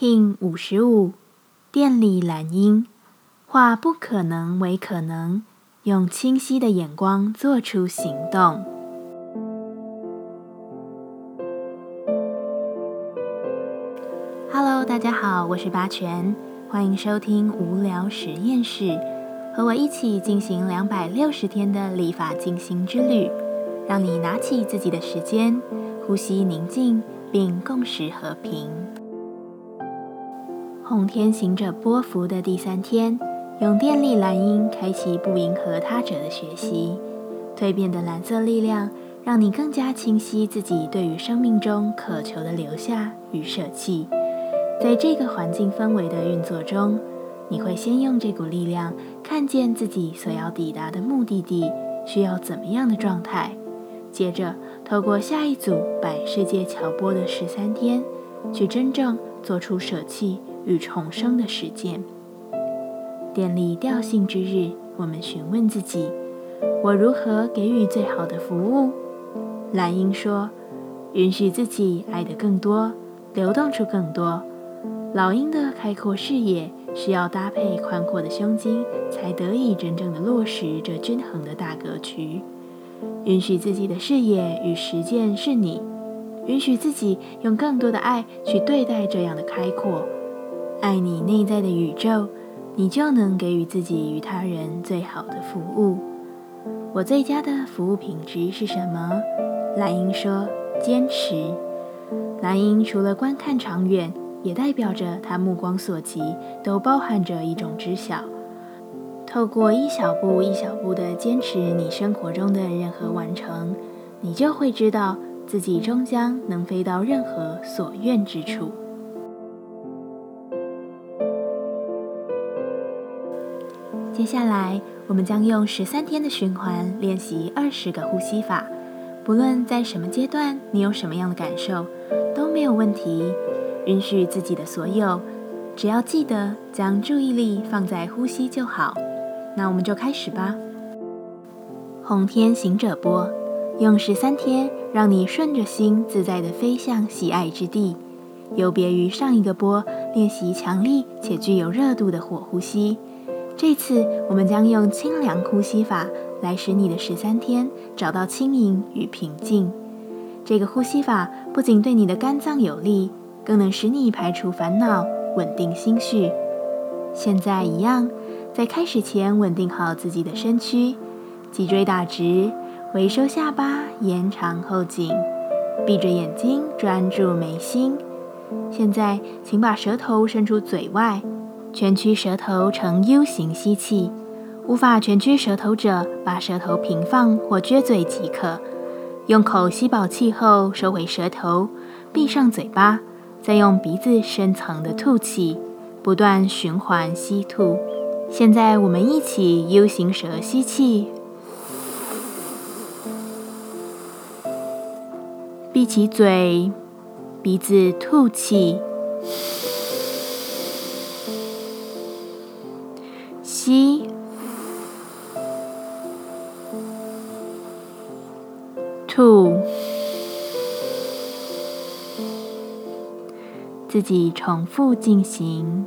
King 五十五，电力蓝鹰，化不可能为可能，用清晰的眼光做出行动。Hello，大家好，我是八全，欢迎收听无聊实验室，和我一起进行两百六十天的立法进行之旅，让你拿起自己的时间，呼吸宁静，并共识和平。红天行者波幅的第三天，用电力蓝鹰开启不迎合他者的学习。蜕变的蓝色力量，让你更加清晰自己对于生命中渴求的留下与舍弃。在这个环境氛围的运作中，你会先用这股力量看见自己所要抵达的目的地需要怎么样的状态，接着透过下一组百世界桥波的十三天，去真正做出舍弃。与重生的实践。电力调性之日，我们询问自己：我如何给予最好的服务？蓝鹰说：允许自己爱得更多，流动出更多。老鹰的开阔视野需要搭配宽阔的胸襟，才得以真正的落实这均衡的大格局。允许自己的视野与实践是你，允许自己用更多的爱去对待这样的开阔。爱你内在的宇宙，你就能给予自己与他人最好的服务。我最佳的服务品质是什么？蓝鹰说：坚持。蓝鹰除了观看长远，也代表着他目光所及都包含着一种知晓。透过一小步一小步的坚持，你生活中的任何完成，你就会知道自己终将能飞到任何所愿之处。接下来，我们将用十三天的循环练习二十个呼吸法。不论在什么阶段，你有什么样的感受，都没有问题。允许自己的所有，只要记得将注意力放在呼吸就好。那我们就开始吧。红天行者波，用十三天让你顺着心自在的飞向喜爱之地。有别于上一个波，练习强力且具有热度的火呼吸。这次我们将用清凉呼吸法来使你的十三天找到轻盈与平静。这个呼吸法不仅对你的肝脏有利，更能使你排除烦恼，稳定心绪。现在一样，在开始前稳定好自己的身躯，脊椎打直，微收下巴，延长后颈，闭着眼睛专注眉心。现在，请把舌头伸出嘴外。蜷曲舌头呈 U 型吸气，无法蜷曲舌头者，把舌头平放或撅嘴即可。用口吸饱气后，收回舌头，闭上嘴巴，再用鼻子深层的吐气，不断循环吸吐。现在我们一起 U 型舌吸气，闭起嘴，鼻子吐气。吸，吐，自己重复进行。